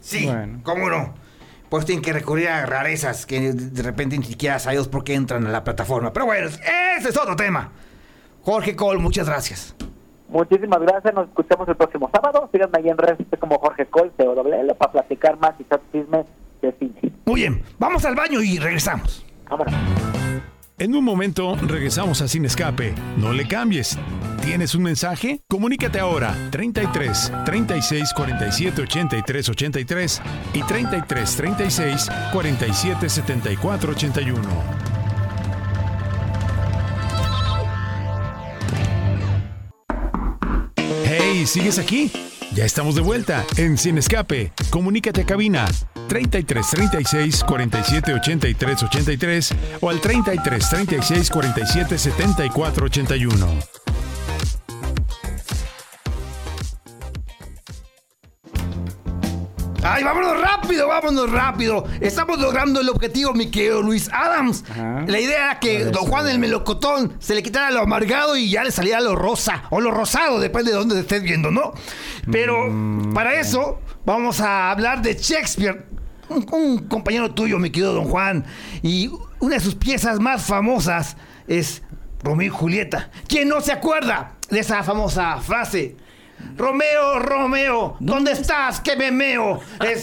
Sí, Bueno. ¿cómo no? Pues tienen que recurrir a rarezas que de repente ni siquiera sabemos por qué entran a la plataforma. Pero bueno, ese es otro tema. Jorge Cole, muchas gracias. Muchísimas gracias, nos escuchamos el próximo sábado. Síganme ahí en redes como Jorge Col, COWL, para platicar más y chisme de cine. Muy bien, vamos al baño y regresamos. Vámonos. En un momento regresamos a Sin Escape. No le cambies. ¿Tienes un mensaje? Comunícate ahora 33 36 47 83 83 y 33 36 47 74 81. Hey, ¿sigues aquí? Ya estamos de vuelta en Sin Escape. Comunícate a cabina 33 36 47 83 83 o al 33 36 47 74 81. ¡Ay, vámonos rápido, vámonos rápido! Estamos logrando el objetivo, mi querido Luis Adams. Ajá. La idea era que Parece. don Juan el melocotón se le quitara lo amargado y ya le saliera lo rosa o lo rosado, depende de dónde te estés viendo, ¿no? Pero Mm, para eso vamos a hablar de Shakespeare. Un, un compañero tuyo, mi querido don Juan. Y una de sus piezas más famosas es Romeo y Julieta. ¿Quién no se acuerda de esa famosa frase? Romeo, Romeo, ¿dónde estás? Que me meo. Es,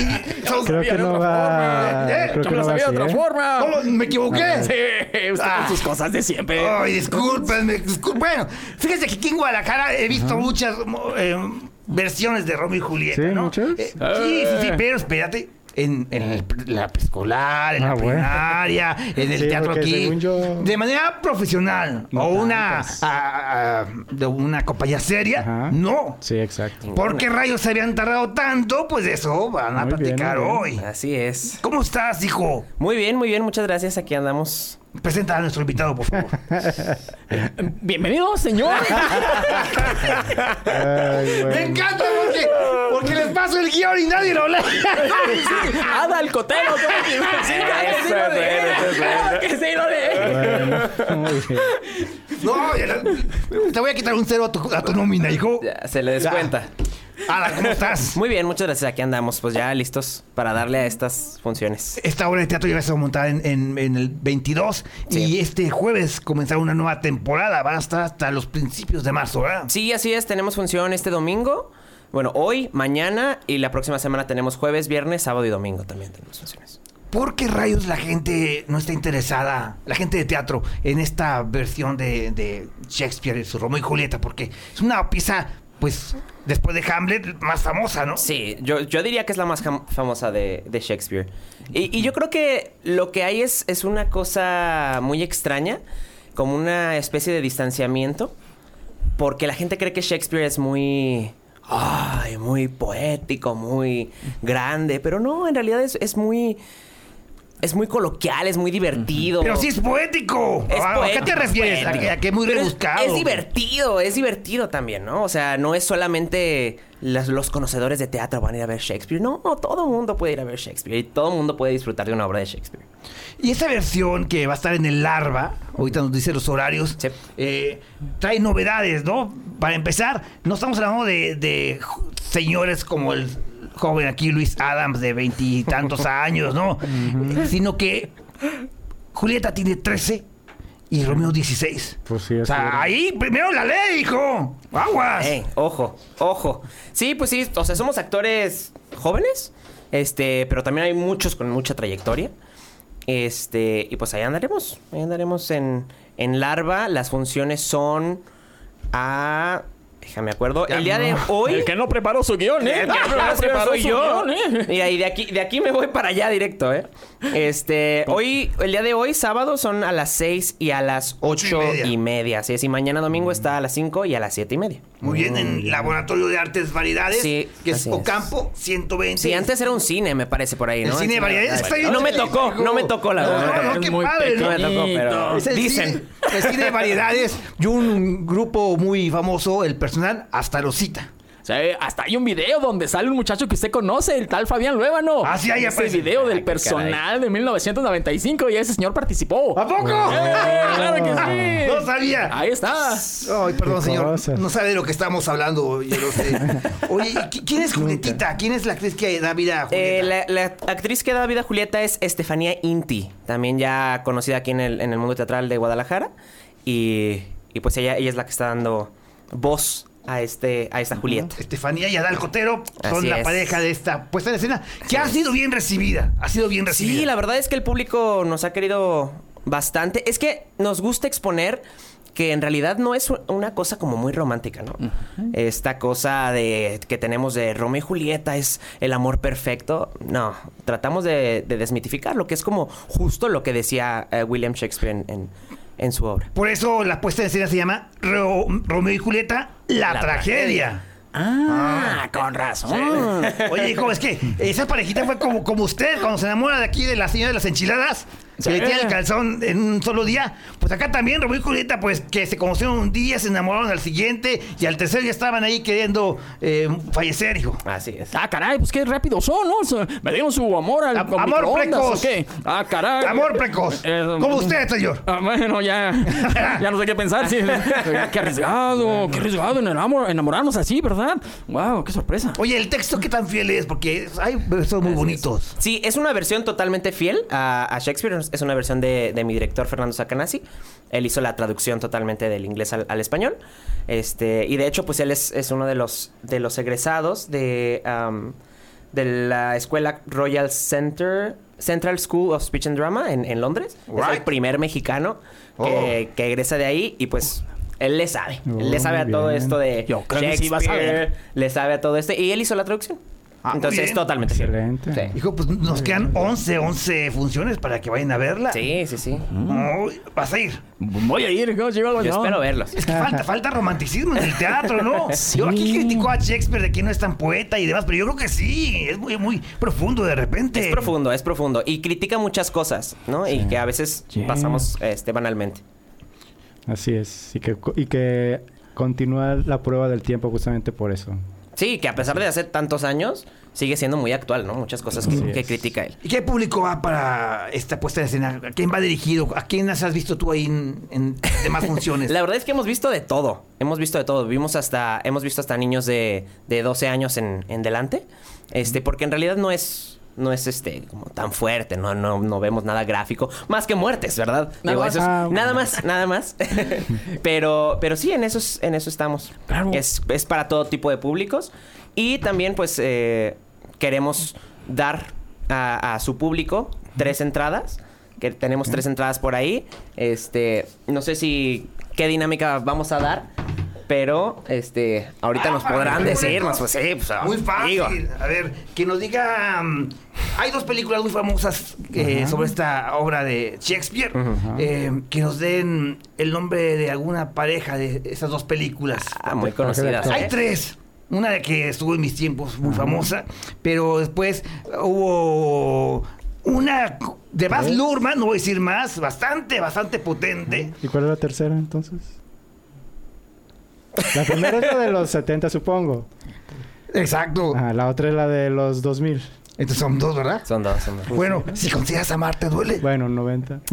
y son- Creo que no va. ¿Eh? Creo Yo que me lo no va sabía de otra ¿eh? forma. ¿Cómo? ¿Me equivoqué? Sí, usted Ah. con sus cosas de siempre. Ay, discúlpenme. discul- Bueno, fíjense que aquí en Guadalajara he visto muchas eh, versiones de Romeo y Julieta, ¿Sí? ¿no? ¿Muchas? Eh, sí, sí, sí, pero espérate. En, en el- la preescolar, en Ah, la bueno. primaria, en el Sí, teatro aquí. yo- De manera profesional. No o una, ah, ah, de una compañía seria. Ajá. No. Sí, exacto. ¿Por qué rayos se habían tardado tanto? Pues de eso van a Muy platicar bien. hoy. Así es. ¿Cómo estás, hijo? Muy bien, muy bien, muchas gracias. Aquí andamos Presenta a nuestro invitado, por favor. Bienvenido, señor. Ay, Me encanta porque, porque les paso el guion y nadie lo lee. Ada el cotero. ¿cómo que- Sí, claro que sí lo lee. Claro que sí lo lee. Bueno, muy bien. No, ya la- te voy a quitar un cero a tu, a tu nómina, hijo. Ya, se le descuenta. Ada, ¿cómo estás? Muy bien, muchas gracias. Aquí andamos, pues ya listos para darle a estas funciones. Esta obra de teatro ya va a montar en, en- en el 22 Sí. y este jueves comenzará una nueva temporada. Va a estar hasta los principios de marzo, ¿verdad? Sí, así es. Tenemos función este domingo. Bueno, hoy, mañana y la próxima semana tenemos jueves, viernes, sábado y domingo también tenemos funciones. ¿Por qué rayos la gente no está interesada, la gente de teatro, en esta versión de, de Shakespeare y su Romeo y Julieta? Porque es una pieza, pues, después de Hamlet, más famosa, ¿no? Sí, yo, yo diría que es la más famosa de, de Shakespeare. Y, y yo creo que lo que hay es, es una cosa muy extraña, como una especie de distanciamiento, porque la gente cree que Shakespeare es muy... Ay, muy poético, muy grande, pero no, en realidad es, es muy... Es muy coloquial, es muy divertido. Pero sí es poético. Es ¿A, a qué te es refieres? ¿A, que- a que es muy es- rebuscado? Es, divertido, es divertido también, ¿no? O sea, no es solamente las- los conocedores de teatro van a ir a ver Shakespeare. No, todo el mundo puede ir a ver Shakespeare y todo el mundo puede disfrutar de una obra de Shakespeare. Y esa versión que va a estar en el Larva, ahorita nos dice los horarios, Sí. eh, trae novedades, ¿no? Para empezar, no estamos hablando de, de señores como el joven aquí Luis Adams de veintitantos años, ¿no? Eh, Sino que Julieta tiene 13 y Romeo 16. Pues sí, O sea, ahí primero la ley, hijo. Aguas. Ey, ojo, ojo. Sí, pues sí, o sea, somos actores jóvenes, este, pero también hay muchos con mucha trayectoria. Este, y pues ahí andaremos, ahí andaremos en, en Larva. Las funciones son a... Déjame acuerdo. Ya el día de hoy... El que no preparó su guion, ¿eh? El que no preparó su yo. guion, ¿eh? Mira, y de aquí, de aquí me voy para allá directo, ¿eh? Este, hoy, el día de hoy, sábado, son a las 6 y a las Ocho 8 y media. y media. Así es, y mañana domingo está a las 5 y a las 7 y media. Muy bien, en Laboratorio de Artes Variedades, Sí, que es. Ocampo 120. Sí, antes era un cine, me parece por ahí, ¿no? El cine de variedades está No me tocó, hijo. no me tocó la verdad. no, no, Es qué muy padre, No ¿no? me tocó, pero Es el dicen. Cine, el cine de variedades y un grupo muy famoso, el personal, hasta lo cita. Sí, hasta hay un video donde sale un muchacho que usted conoce, el tal Fabián Luébano. Ah, sí, ahí Ese aparece. video del Ay, personal de 1995 y ese señor participó. ¿A poco? ¡Eh, ¡Claro que sí! No sabía. Ahí está. Ay, perdón, señor. cosas. No sabe de lo que estamos hablando, yo lo sé. Oye, ¿qui- ¿quién es Julietita? ¿Quién es la actriz que da vida a Julieta? Eh, la, la actriz que da vida a Julieta es Estefanía Inti, también ya conocida aquí en el, en el mundo teatral de Guadalajara. Y, y pues ella, ella es la que está dando voz a, este, a esta Julieta. Estefanía y Adal Cotero son Así la es. pareja de esta puesta en escena, que ha sido bien recibida. Ha sido bien recibida. Sí, la verdad es que el público nos ha querido bastante. Es que nos gusta exponer que en realidad no es una cosa como muy romántica, ¿no? Esta cosa de que tenemos de Romeo y Julieta es el amor perfecto. No, tratamos de, de desmitificar lo que es como justo lo que decía eh, William Shakespeare en, en- en su obra. Por eso la puesta en escena se llama Ro- Romeo y Julieta, la, La tragedia. Ah, con razón. Oye, hijo, es que esa parejita fue como, como usted cuando se enamora de aquí de la señora de las enchiladas. Se le Sí. tira el calzón en un solo día. Pues acá también Romeo y Julieta, pues que se conocieron un día, se enamoraron al siguiente y al tercero ya estaban ahí queriendo eh, fallecer, hijo. Así es. Ah, caray, pues qué rápido son, ¿no? Me dieron su amor al amor precoz. ¿o qué? Ah, caray. Amor precoz. Eh, como usted, señor. Ah, bueno, ya, ya no sé qué pensar. sí. qué arriesgado, qué arriesgado en enamor- enamorarnos así, ¿verdad? Wow, qué sorpresa. Oye, el texto qué tan fiel es, porque hay versos muy bonitos. Sí, es una versión totalmente fiel a, a Shakespeare. Es una versión de, de mi director Fernando Sacanasi. Él hizo la traducción totalmente del inglés al, al español. Este, y de hecho, pues él es, es uno de los, de los egresados de, am, de la escuela Royal Center, Central School of Speech and Drama en, en Londres. Es el primer mexicano Oh. que, que egresa de ahí y pues... Él le sabe, él le Oh, sabe a todo esto de Yo creo que sí va a Shakespeare, saber. le sabe a todo esto y él hizo la traducción. Ah, Entonces, bien. totalmente. Excelente. Sí. Hijo, pues nos quedan 11, 11 funciones para que vayan a verla. Sí, sí, sí. Vas a ir. Voy a ir, ¿cómo llegó? Yo No. espero verlos. Es que falta, falta romanticismo en el teatro, ¿no? Yo aquí critico a Shakespeare de que no es tan poeta y demás, pero yo creo que sí, es muy, muy profundo de repente. Es profundo, es profundo. Y critica muchas cosas, ¿no? Y que a veces pasamos este, banalmente. Así es. Y que, y que continúa la prueba del tiempo justamente por eso. Sí, que a pesar de hace tantos años, sigue siendo muy actual, ¿no? Muchas cosas que, critica él. ¿Y qué público va para esta puesta en escena? ¿A quién va dirigido? ¿A quién has visto tú ahí en, en demás funciones? La verdad es que hemos visto de todo. Hemos visto de todo. Vimos hasta, hemos visto hasta niños de, de 12 años en, en delante. Este, porque en realidad no es. No es este como tan fuerte, no, no, no vemos nada gráfico, más que muertes, ¿verdad? Nada más. eso es- Ah, nada más, nada más. pero, pero sí, en eso, es- en eso estamos. Claro. Es, es para todo tipo de públicos. Y también, pues, eh, queremos dar a, a su público tres entradas. Que tenemos tres entradas por ahí. Este, no sé si qué dinámica vamos a dar. Pero, este, ahorita Ah, nos para podrán público. decirnos, pues sí, pues, Muy fácil. digo. A ver, que nos diga. mm, hay dos películas muy famosas eh, sobre esta obra de Shakespeare. eh, que nos den el nombre de alguna pareja de esas dos películas. Ah, muy conocidas. Hay ¿eh? tres. Una de que estuvo en mis tiempos muy famosa, pero después hubo una de Baz ¿Tres? Luhrmann, no voy a decir más, bastante, bastante potente. ¿Y cuál es la tercera entonces? La primera es la de los 70, supongo. Exacto. Ah, la otra es la de los 2000. Entonces son dos, ¿verdad? Son dos, son dos. Bueno, si consideras amar, ¿te duele? Bueno, 90.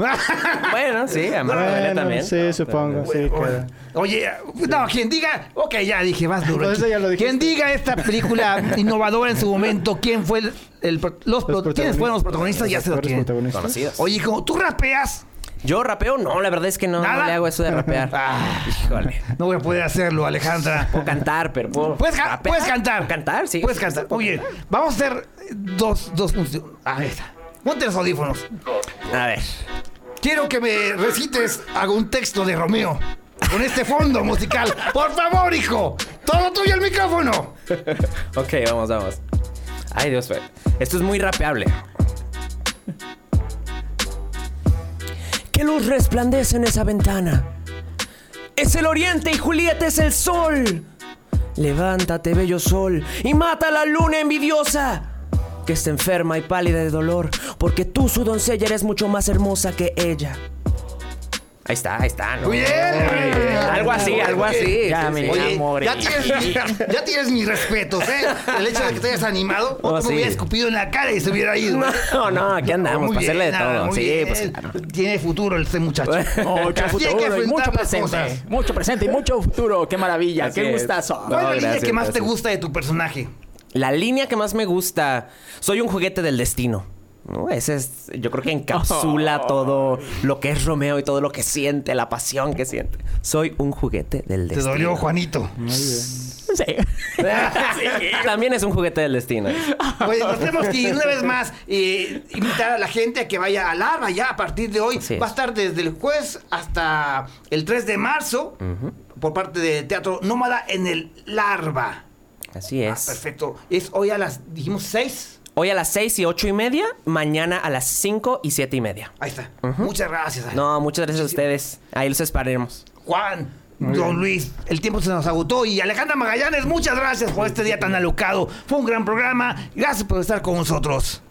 Bueno, sí, a Marta Duele Bueno, también. sí, supongo. Sí, Bueno, queda. Oye, no, quien diga, ok, ya dije, vas duro. Pues eso ya lo dijiste. Quien diga esta película innovadora en su momento, quién fue el, los, pro- quiénes fueron los protagonistas, ya se lo tienen. Oye, como tú rapeas, Yo rapeo, no, la verdad es que no, le hago eso de rapear. Ah. Híjole. no voy a poder hacerlo, Alejandra. Puedo cantar, pero puedo Puedes, ca- rapear. puedes cantar. ¿Puedo cantar, sí. Puedes cantar. Oye, vamos a hacer dos, dos funciones. A ver, ponte los audífonos. A ver. Quiero que me recites algún texto de Romeo. Con este fondo musical. Por favor, hijo. Todo tuyo el micrófono. Ok, vamos, vamos. Ay, Dios, esto es muy rapeable. ¿Qué luz resplandece en esa ventana? Es el oriente y Julieta es el sol. Levántate, bello sol, y mata a la luna envidiosa, que está enferma y pálida de dolor, porque tú, su doncella, eres mucho más hermosa que ella. Ahí está, ahí está, ¿no? Muy bien. Algo así, algo así. Ya me. Oye, ya tienes, mi- ya tienes mis respetos, ¿eh? El hecho de que te hayas animado, Oh, otro me hubiera escupido en la cara y se hubiera ido. No, no, aquí andamos, Muy para hacerle de todo. muy Sí, bien. pues claro. Tiene futuro este muchacho. Mucho Así futuro y mucho presente. cosas. Mucho presente y mucho futuro. Qué maravilla. Así qué es. gustazo. ¿Cuál es la línea que más te gusta de tu personaje? La línea que más me gusta, soy un juguete del destino. ¿No? Ese es, yo creo que encapsula todo lo que es Romeo y todo lo que siente, la pasión que siente. Soy un juguete del Te destino. dolió, Juanito. Muy bien. Sí. También es un juguete del destino. Oye, nos tenemos que ir una vez más invitar a la gente a que vaya a Larva ya a partir de hoy. Va a estar desde el jueves hasta el 3 de marzo por parte de Teatro Nómada en el Larva. Así Ah, es. perfecto. Es hoy a las, dijimos, 6. Hoy a las 6 y 8 y media, mañana a las 5 y 7 y media. Ahí está. Muchas gracias. Ale. No, muchas gracias a ustedes. Ahí los esperaremos. Juan, Don Luis, el tiempo se nos agotó y Alejandra Magallanes, muchas gracias por este día tan alocado. Fue un gran programa. Gracias por estar con nosotros.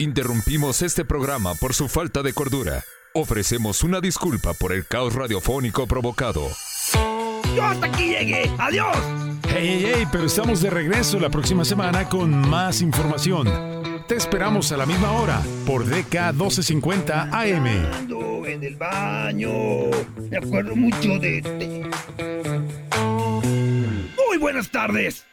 Interrumpimos este programa por su falta de cordura. Ofrecemos una disculpa por el caos radiofónico provocado. Yo hasta aquí llegué. Adiós. Hey, hey, hey, pero estamos de regreso la próxima semana con más información. Te esperamos a la misma hora por DK 1250 AM. En el baño. Me acuerdo mucho de. de- Muy buenas tardes.